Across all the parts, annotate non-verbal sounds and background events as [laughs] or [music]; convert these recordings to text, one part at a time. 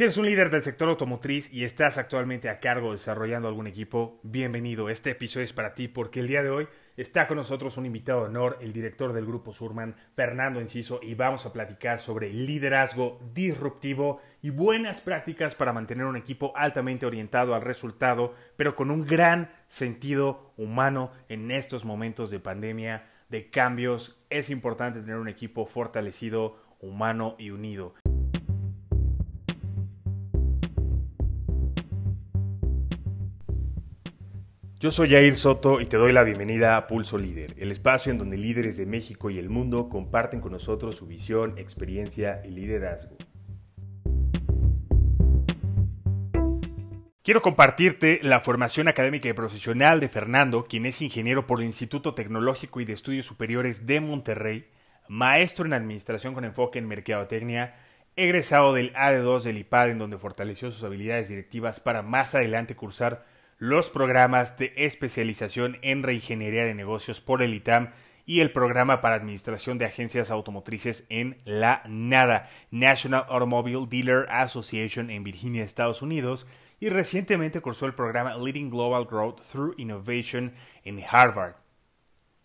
Si eres un líder del sector automotriz y estás actualmente a cargo desarrollando algún equipo, bienvenido. Este episodio es para ti porque el día de hoy está con nosotros un invitado de honor, el director del grupo Surman, Fernando Enciso, y vamos a platicar sobre liderazgo disruptivo y buenas prácticas para mantener un equipo altamente orientado al resultado, pero con un gran sentido humano en estos momentos de pandemia, de cambios. Es importante tener un equipo fortalecido, humano y unido. Yo soy Jair Soto y te doy la bienvenida a Pulso Líder, el espacio en donde líderes de México y el mundo comparten con nosotros su visión, experiencia y liderazgo. Quiero compartirte la formación académica y profesional de Fernando, quien es ingeniero por el Instituto Tecnológico y de Estudios Superiores de Monterrey, maestro en administración con enfoque en mercadotecnia, egresado del AD2 del IPAD en donde fortaleció sus habilidades directivas para más adelante cursar los programas de especialización en reingeniería de negocios por el ITAM y el programa para administración de agencias automotrices en la NADA, National Automobile Dealer Association en Virginia, Estados Unidos, y recientemente cursó el programa Leading Global Growth Through Innovation en Harvard.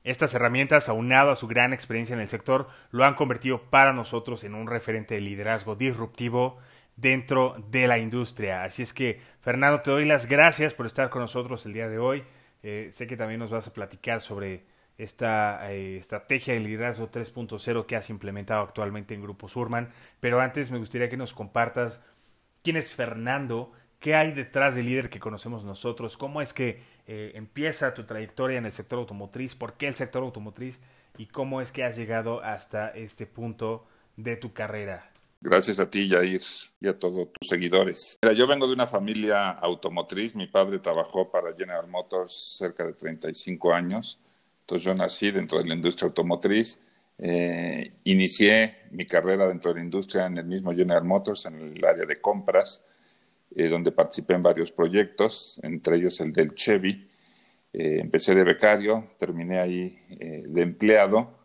Estas herramientas, aunado a su gran experiencia en el sector, lo han convertido para nosotros en un referente de liderazgo disruptivo dentro de la industria. Así es que, Fernando, te doy las gracias por estar con nosotros el día de hoy. Eh, sé que también nos vas a platicar sobre esta eh, estrategia de liderazgo 3.0 que has implementado actualmente en Grupo Surman. Pero antes me gustaría que nos compartas quién es Fernando, qué hay detrás del líder que conocemos nosotros, cómo es que eh, empieza tu trayectoria en el sector automotriz, por qué el sector automotriz y cómo es que has llegado hasta este punto de tu carrera. Gracias a ti, Jair, y a todos tus seguidores. yo vengo de una familia automotriz. Mi padre trabajó para General Motors cerca de 35 años. Entonces yo nací dentro de la industria automotriz. Eh, inicié mi carrera dentro de la industria en el mismo General Motors, en el área de compras, eh, donde participé en varios proyectos, entre ellos el del Chevy. Eh, empecé de becario, terminé ahí de empleado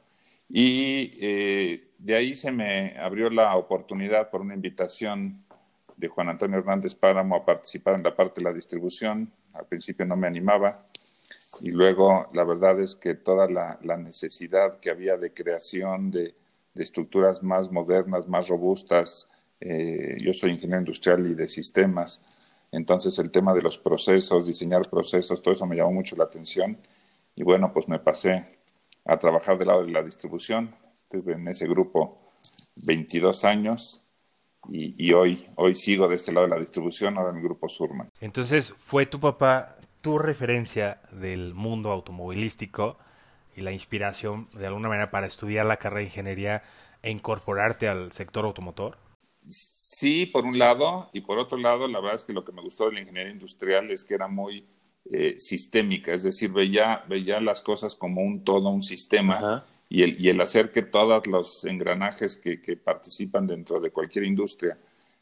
y eh, de ahí se me abrió la oportunidad por una invitación de Juan Antonio Hernández Páramo a participar en la parte de la distribución. Al principio no me animaba y luego la verdad es que toda la, necesidad que había de creación de, estructuras más modernas, más robustas, eh, yo soy ingeniero industrial y de sistemas, entonces el tema de los procesos, diseñar procesos, todo eso me llamó mucho la atención y bueno, pues me pasé a trabajar del lado de la distribución. Estuve en ese grupo 22 años y, hoy, hoy sigo de este lado de la distribución, ahora en el grupo Surman. Entonces, ¿fue tu papá tu referencia del mundo automovilístico y la inspiración de alguna manera para estudiar la carrera de ingeniería e incorporarte al sector automotor? Sí, por un lado, y por otro lado, la verdad es que lo que me gustó de la ingeniería industrial es que era muy eh, sistémica, es decir, veía, veía las cosas como un todo, un sistema, y el, y el hacer que todos los engranajes que, que participan dentro de cualquier industria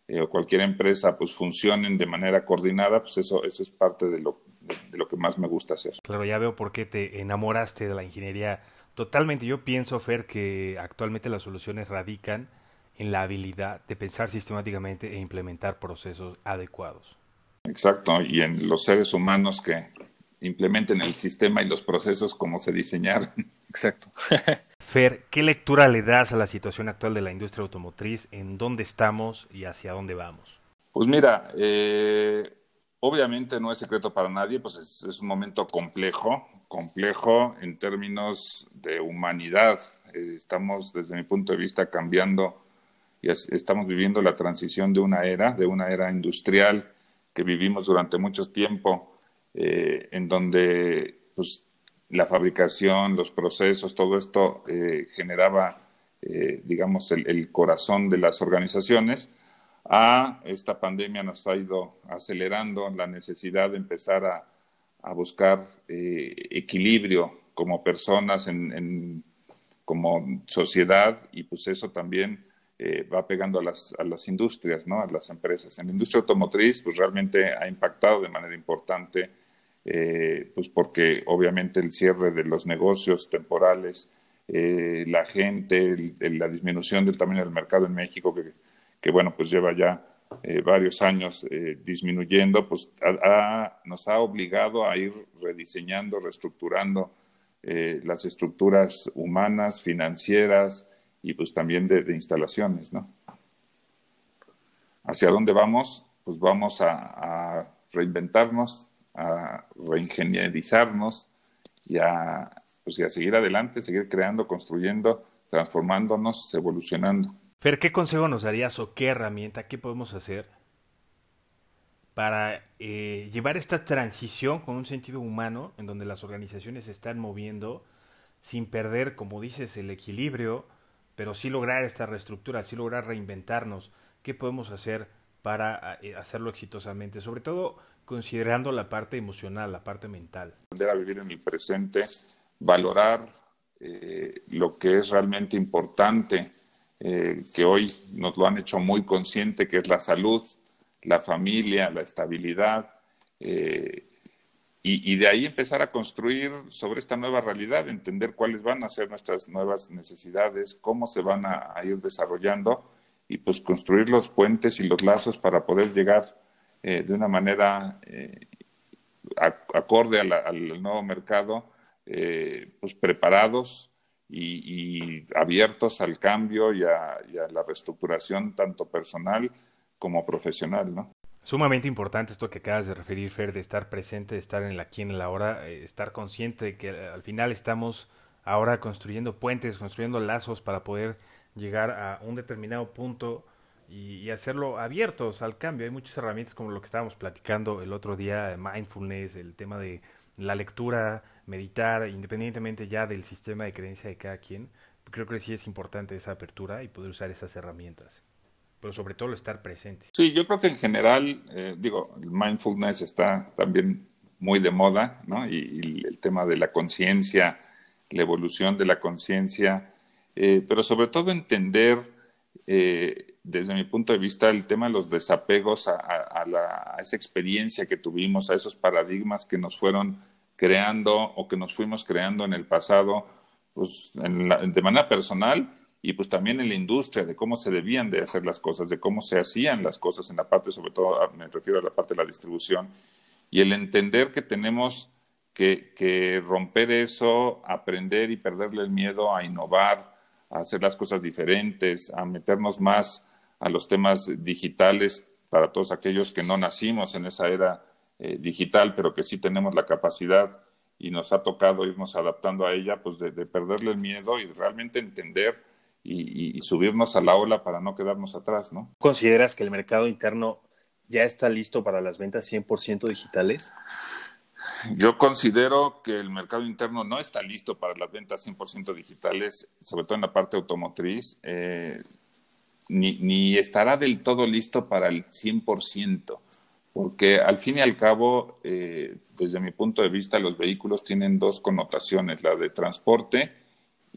eh, o cualquier empresa pues funcionen de manera coordinada, pues eso, eso es parte de lo, de, lo que más me gusta hacer. Claro, ya veo por qué te enamoraste de la ingeniería totalmente. Yo pienso, Fer, que actualmente las soluciones radican en la habilidad de pensar sistemáticamente e implementar procesos adecuados. Exacto, y en los seres humanos que implementen el sistema y los procesos como se diseñaron. Exacto. [laughs] Fer, ¿qué lectura le das a la situación actual de la industria automotriz? ¿En dónde estamos y hacia dónde vamos? Pues mira, eh, obviamente no es secreto para nadie, pues es, un momento complejo, complejo en términos de humanidad. Eh, estamos, desde mi punto de vista, cambiando y estamos viviendo la transición de una era, de una era industrial que vivimos durante mucho tiempo, eh, en donde pues, la fabricación, los procesos, todo esto eh, generaba, eh, digamos, el, corazón de las organizaciones, a esta pandemia nos ha ido acelerando la necesidad de empezar a, buscar equilibrio como personas, en, como sociedad, y pues eso también eh, va pegando a las, a las industrias, ¿no? a las empresas. En la industria automotriz, pues realmente ha impactado de manera importante, eh, pues porque obviamente el cierre de los negocios temporales, eh, la gente, la disminución del tamaño del mercado en México, que, que, bueno, pues lleva ya eh, varios años disminuyendo, pues nos ha obligado a ir rediseñando, reestructurando las estructuras humanas, financieras y pues también de, instalaciones, ¿no? ¿Hacia dónde vamos? Pues vamos a, reinventarnos, a reingenierizarnos y a, pues, a seguir adelante, seguir creando, construyendo, transformándonos, evolucionando. Fer, ¿qué consejo nos darías o qué herramienta, qué podemos hacer para eh, llevar esta transición con un sentido humano en donde las organizaciones se están moviendo sin perder, como dices, el equilibrio, pero sí lograr esta reestructura, sí lograr reinventarnos? ¿Qué podemos hacer para eh, hacerlo exitosamente? Sobre todo considerando la parte emocional, la parte mental. Aprender a vivir en el presente, valorar eh, lo que es realmente importante eh, que hoy nos lo han hecho muy consciente, que es la salud, la familia, la estabilidad, eh, y, de ahí empezar a construir sobre esta nueva realidad, entender cuáles van a ser nuestras nuevas necesidades, cómo se van a, ir desarrollando y pues construir los puentes y los lazos para poder llegar eh, de una manera acorde al nuevo mercado, pues preparados, y, abiertos al cambio y a, la reestructuración tanto personal como profesional, ¿no? Sumamente importante esto que acabas de referir, Fer, de estar presente, de estar en el aquí en la hora, eh, estar consciente de que al final estamos ahora construyendo puentes, construyendo lazos para poder llegar a un determinado punto y, hacerlo abiertos al cambio. Hay muchas herramientas como lo que estábamos platicando el otro día, mindfulness, el tema de la lectura, meditar, independientemente ya del sistema de creencia de cada quien, creo que sí es importante esa apertura y poder usar esas herramientas. Pero sobre todo estar presente. Sí, yo creo que en general, eh, digo, el mindfulness está también muy de moda, ¿no? Y, el tema de la conciencia, la evolución de la conciencia, eh, pero sobre todo entender, eh, desde mi punto de vista, el tema de los desapegos a, la, a esa experiencia que tuvimos, a esos paradigmas que nos fueron creando o que nos fuimos creando en el pasado, pues de manera personal y pues también en la industria, de cómo se debían de hacer las cosas, de cómo se hacían las cosas en la parte, sobre todo ah, me refiero a la parte de la distribución, y el entender que tenemos que, que romper eso, aprender y perderle el miedo a innovar, a hacer las cosas diferentes, a meternos más a los temas digitales para todos aquellos que no nacimos en esa era eh, digital, pero que sí tenemos la capacidad y nos ha tocado irnos adaptando a ella, pues de, perderle el miedo y realmente entender y, subirnos a la ola para no quedarnos atrás, ¿no? ¿Consideras que el mercado interno ya está listo para las ventas 100% digitales? Yo considero que el mercado interno no está listo para las ventas 100% digitales, sobre todo en la parte automotriz, eh, ni, ni, estará del todo listo para el 100% porque al fin y al cabo, eh, desde mi punto de vista, los vehículos tienen dos connotaciones, la de transporte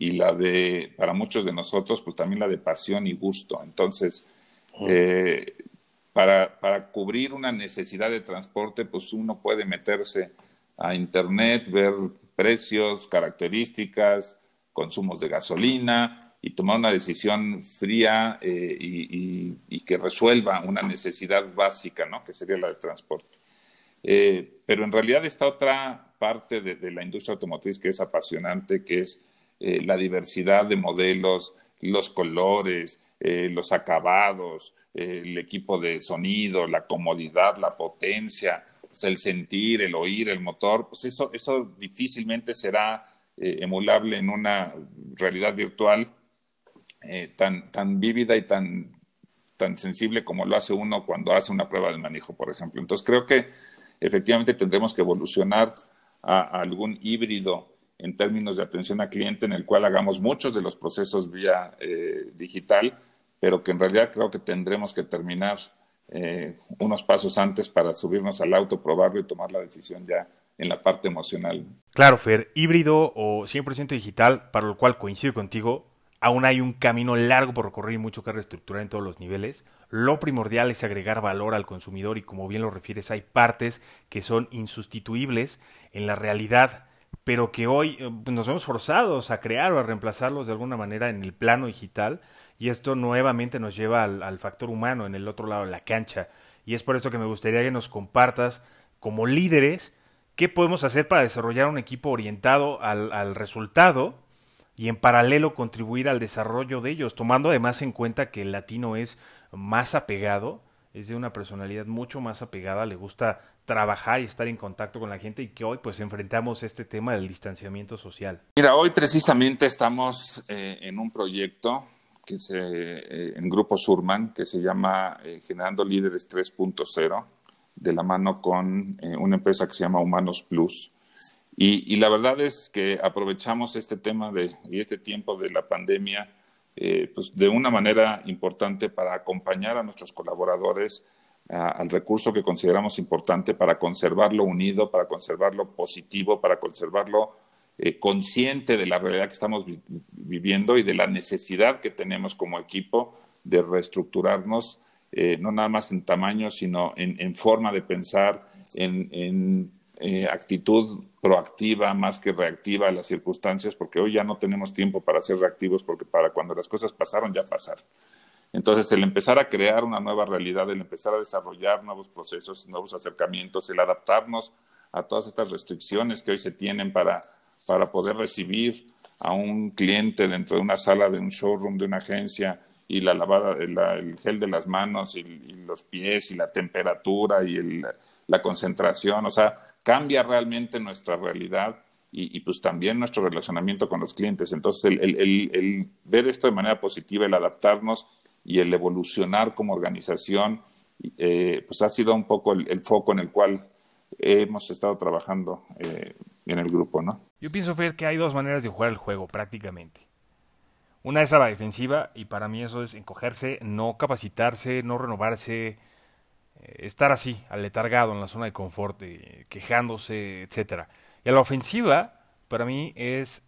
y la de, para muchos de nosotros, pues también la de pasión y gusto. Entonces, eh, para, para cubrir una necesidad de transporte, pues uno puede meterse a Internet, ver precios, características, consumos de gasolina, y tomar una decisión fría eh, y, que resuelva una necesidad básica, ¿no? que sería la de transporte. Eh, pero en realidad esta otra parte de, la industria automotriz que es apasionante, que es eh, la diversidad de modelos, los colores, los acabados, el equipo de sonido, la comodidad, la potencia, pues, el sentir, el oír, el motor, pues eso, eso difícilmente será emulable en una realidad virtual eh, tan, tan vívida y tan, tan sensible como lo hace uno cuando hace una prueba de manejo, por ejemplo. Entonces creo que efectivamente tendremos que evolucionar a, algún híbrido en términos de atención al cliente en el cual hagamos muchos de los procesos vía eh, digital, pero que en realidad creo que tendremos que terminar eh, unos pasos antes para subirnos al auto, probarlo y tomar la decisión ya en la parte emocional. Claro, Fer, híbrido o 100% digital, para lo cual coincido contigo, Aún hay un camino largo por recorrer y mucho que reestructurar en todos los niveles. Lo primordial es agregar valor al consumidor y como bien lo refieres, hay partes que son insustituibles en la realidad, pero que hoy eh, nos vemos forzados a crear o a reemplazarlos de alguna manera en el plano digital Y esto nuevamente nos lleva al, al factor humano en el otro lado de la cancha. Y es por esto que me gustaría que nos compartas como líderes qué podemos hacer para desarrollar un equipo orientado al, al resultado y en paralelo contribuir al desarrollo de ellos, tomando además en cuenta que el latino es más apegado, es de una personalidad mucho más apegada, le gusta trabajar y estar en contacto con la gente y que hoy pues enfrentamos este tema del distanciamiento social. Mira, hoy precisamente estamos eh, en un proyecto que se, eh, en Grupo Surman que se llama eh, Generando Líderes 3.0 de la mano con una empresa que se llama Humanos Plus. Y, y, la verdad es que aprovechamos este tema de, y este tiempo de la pandemia eh, pues de una manera importante para acompañar a nuestros colaboradores al recurso que consideramos importante para conservarlo unido, para conservarlo positivo, para conservarlo eh, consciente de la realidad que estamos vi viviendo y de la necesidad que tenemos como equipo de reestructurarnos eh, no nada más en tamaño, sino en, forma de pensar, en, en actitud proactiva más que reactiva a las circunstancias, porque hoy ya no tenemos tiempo para ser reactivos, porque para cuando las cosas pasaron, ya pasaron. Entonces, el empezar a crear una nueva realidad, el empezar a desarrollar nuevos procesos, nuevos acercamientos, el adaptarnos a todas estas restricciones que hoy se tienen para, para poder recibir a un cliente dentro de una sala de un showroom, de una agencia, y la lavada, la, el gel de las manos y, y, los pies y la temperatura y el, la concentración, o sea, cambia realmente nuestra realidad y, pues también nuestro relacionamiento con los clientes. Entonces, el, ver esto de manera positiva, el adaptarnos y el evolucionar como organización, eh, pues ha sido un poco el, foco en el cual hemos estado trabajando eh, en el grupo, ¿no? Yo pienso, Fer, que hay dos maneras de jugar el juego prácticamente. Una es a la defensiva y para mí eso es encogerse, no capacitarse, no renovarse, estar así, aletargado en la zona de confort, eh, quejándose, etcétera. Y a la ofensiva, para mí es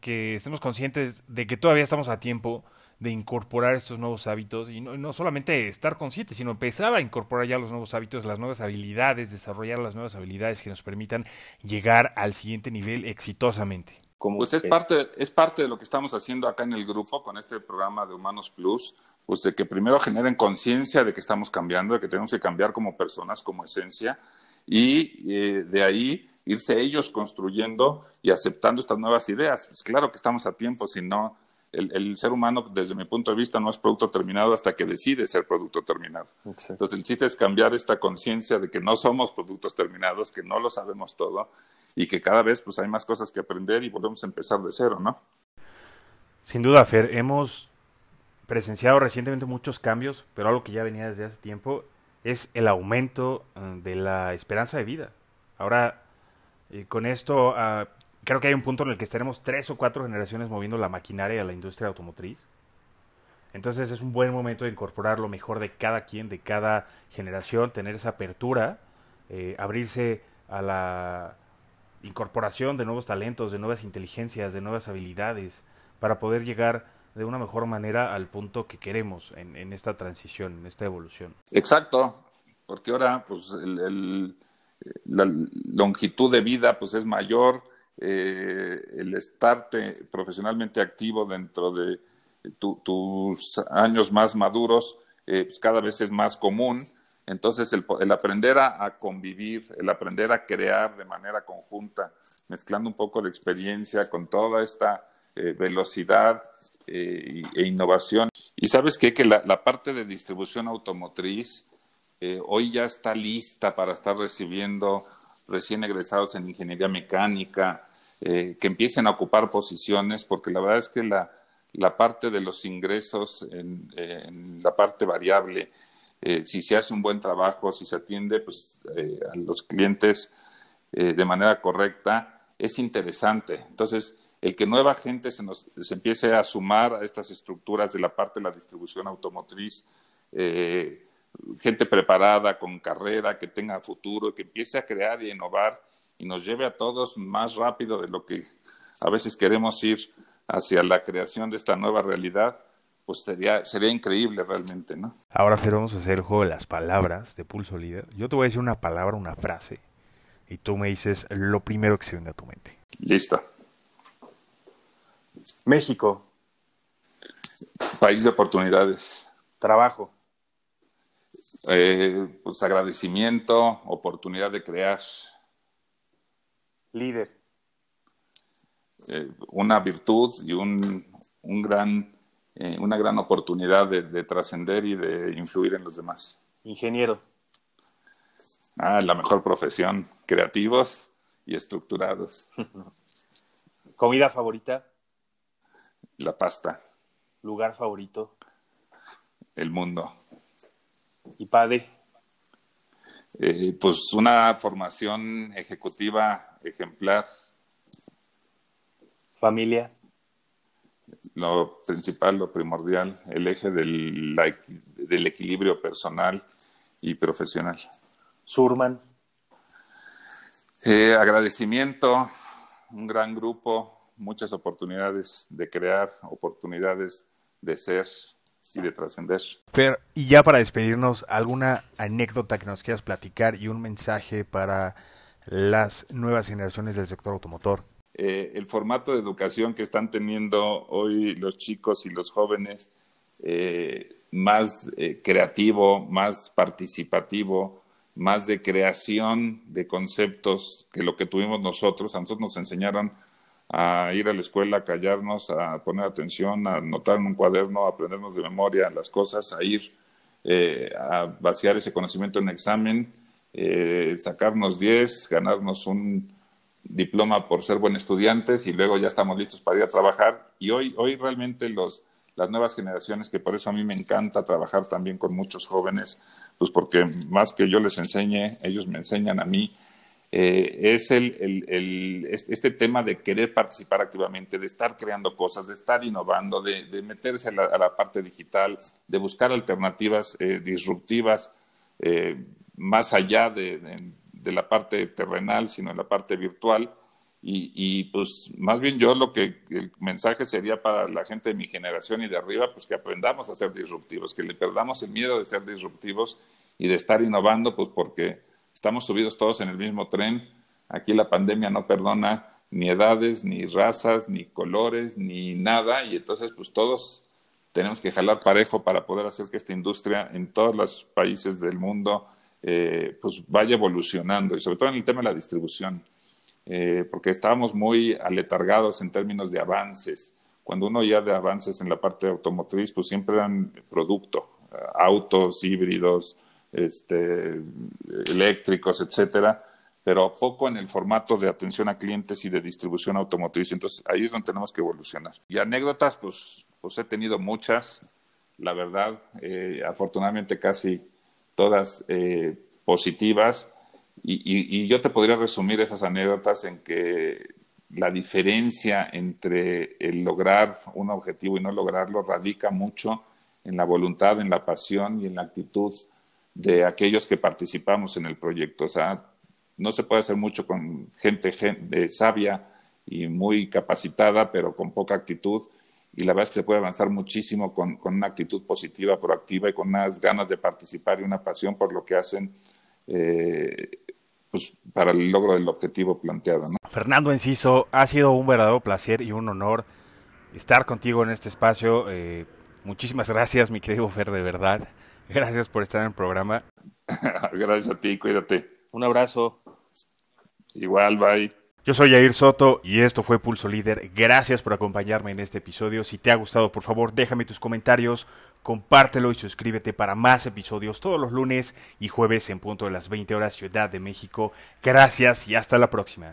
que estemos conscientes de que todavía estamos a tiempo de incorporar estos nuevos hábitos y no, no, solamente estar conscientes, sino empezar a incorporar ya los nuevos hábitos, las nuevas habilidades, desarrollar las nuevas habilidades que nos permitan llegar al siguiente nivel exitosamente. Pues es, es, parte, es parte de lo que estamos haciendo acá en el grupo con este programa de Humanos Plus, pues de que primero generen conciencia de que estamos cambiando, de que tenemos que cambiar como personas, como esencia, y eh, de ahí irse ellos construyendo y aceptando estas nuevas ideas. Pues claro que estamos a tiempo, si no, el, el, ser humano, desde mi punto de vista, no es producto terminado hasta que decide ser producto terminado. Exacto. Entonces, el chiste es cambiar esta conciencia de que no somos productos terminados, que no lo sabemos todo y que cada vez pues, hay más cosas que aprender y volvemos a empezar de cero, ¿no? Sin duda, Fer, hemos presenciado recientemente muchos cambios, pero algo que ya venía desde hace tiempo es el aumento uh, de la esperanza de vida. Ahora, eh, con esto, uh, creo que hay un punto en el que estaremos tres o cuatro generaciones moviendo la maquinaria de la industria automotriz. Entonces es un buen momento de incorporar lo mejor de cada quien, de cada generación, tener esa apertura, eh, abrirse a la incorporación de nuevos talentos, de nuevas inteligencias, de nuevas habilidades, para poder llegar de una mejor manera al punto que queremos en, en esta transición, en esta evolución. Exacto, porque ahora pues la longitud de vida pues es mayor, eh, el estarte profesionalmente activo dentro de tu, tus años más maduros eh, pues cada vez es más común entonces, el, el aprender a, convivir, el aprender a crear de manera conjunta, mezclando un poco de experiencia con toda esta eh, velocidad eh, e innovación. Y sabes que la, parte de distribución automotriz eh, hoy ya está lista para estar recibiendo recién egresados en ingeniería mecánica, que empiecen a ocupar posiciones, porque la verdad es que la, la parte de los ingresos la parte variable, eh, si se hace un buen trabajo, si se atiende pues, eh, a los clientes eh, de manera correcta, es interesante. Entonces, el que nueva gente se, nos, se empiece a sumar a estas estructuras de la parte de la distribución automotriz, gente preparada, con carrera, que tenga futuro, que empiece a crear y innovar y nos lleve a todos más rápido de lo que a veces queremos ir hacia la creación de esta nueva realidad, pues sería, sería increíble realmente, ¿no? Ahora, Fer, vamos a hacer el juego de las palabras de Pulso Líder. Yo te voy a decir una palabra, una frase, y tú me dices lo primero que se venga a tu mente. Listo. México. País de oportunidades. Trabajo. Eh, pues agradecimiento, oportunidad de crear. Líder. Eh, una virtud y un, un gran, eh, una gran oportunidad de, de trascender y de influir en los demás. Ingeniero. Ah, la mejor profesión. Creativos y estructurados. [laughs] Comida favorita. La pasta. Lugar favorito. El mundo. Y padre. Eh, pues una formación ejecutiva ejemplar. Familia. Lo principal, lo primordial, el eje del, la- del equilibrio personal y profesional. Surman. Eh, agradecimiento, un gran grupo, muchas oportunidades de crear, oportunidades de ser y de trascender. Fer, y ya para despedirnos, ¿alguna anécdota que nos quieras platicar y un mensaje para las nuevas generaciones del sector automotor? Eh, el formato de educación que están teniendo hoy los chicos y los jóvenes, eh, más eh, creativo, más participativo, más de creación de conceptos que lo que tuvimos nosotros. A nosotros nos enseñaron a ir a la escuela, a callarnos, a poner atención, a anotar en un cuaderno, a aprendernos de memoria las cosas, a ir eh, a vaciar ese conocimiento en examen, sacarnos 10, ganarnos un diploma por ser buen estudiantes y luego ya estamos listos para ir a trabajar. Y hoy, hoy realmente los, las nuevas generaciones, que por eso a mí me encanta trabajar también con muchos jóvenes, pues porque más que yo les enseñe, ellos me enseñan a mí, eh, es el, el, este tema de querer participar activamente, de estar creando cosas, de estar innovando, de, meterse a la, parte digital, de buscar alternativas eh, disruptivas eh, más allá de, de, la parte terrenal, sino en la parte virtual. Y, y, pues más bien yo lo que el mensaje sería para la gente de mi generación y de arriba, pues que aprendamos a ser disruptivos, que le perdamos el miedo de ser disruptivos y de estar innovando, pues porque estamos subidos todos en el mismo tren. Aquí la pandemia no perdona ni edades, ni razas, ni colores, ni nada. Y entonces, pues todos tenemos que jalar parejo para poder hacer que esta industria en todos los países del mundo eh, pues vaya evolucionando y sobre todo en el tema de la distribución. Eh, porque estábamos muy aletargados en términos de avances. Cuando uno ya de avances en la parte automotriz, pues siempre eran producto, autos híbridos, este, eléctricos, etcétera, pero poco en el formato de atención a clientes y de distribución automotriz. Entonces ahí es donde tenemos que evolucionar. Y anécdotas, pues, pues he tenido muchas, la verdad, eh, afortunadamente casi todas eh, positivas. Y, yo te podría resumir esas anécdotas en que la diferencia entre el lograr un objetivo y no lograrlo radica mucho en la voluntad, en la pasión y en la actitud de aquellos que participamos en el proyecto. O sea, no se puede hacer mucho con gente, gente sabia y muy capacitada, pero con poca actitud. Y la verdad es que se puede avanzar muchísimo con, con una actitud positiva, proactiva y con unas ganas de participar y una pasión por lo que hacen eh, pues, para el logro del objetivo planteado. ¿no? Fernando Enciso, ha sido un verdadero placer y un honor estar contigo en este espacio. Eh, muchísimas gracias, mi querido Fer, de verdad. Gracias por estar en el programa. [laughs] Gracias a ti, cuídate. Un abrazo. Igual, bye. Yo soy Jair Soto y esto fue Pulso Líder. Gracias por acompañarme en este episodio. Si te ha gustado, por favor, déjame tus comentarios, compártelo y suscríbete para más episodios todos los lunes y jueves en punto de las 20 horas Ciudad de México. Gracias y hasta la próxima.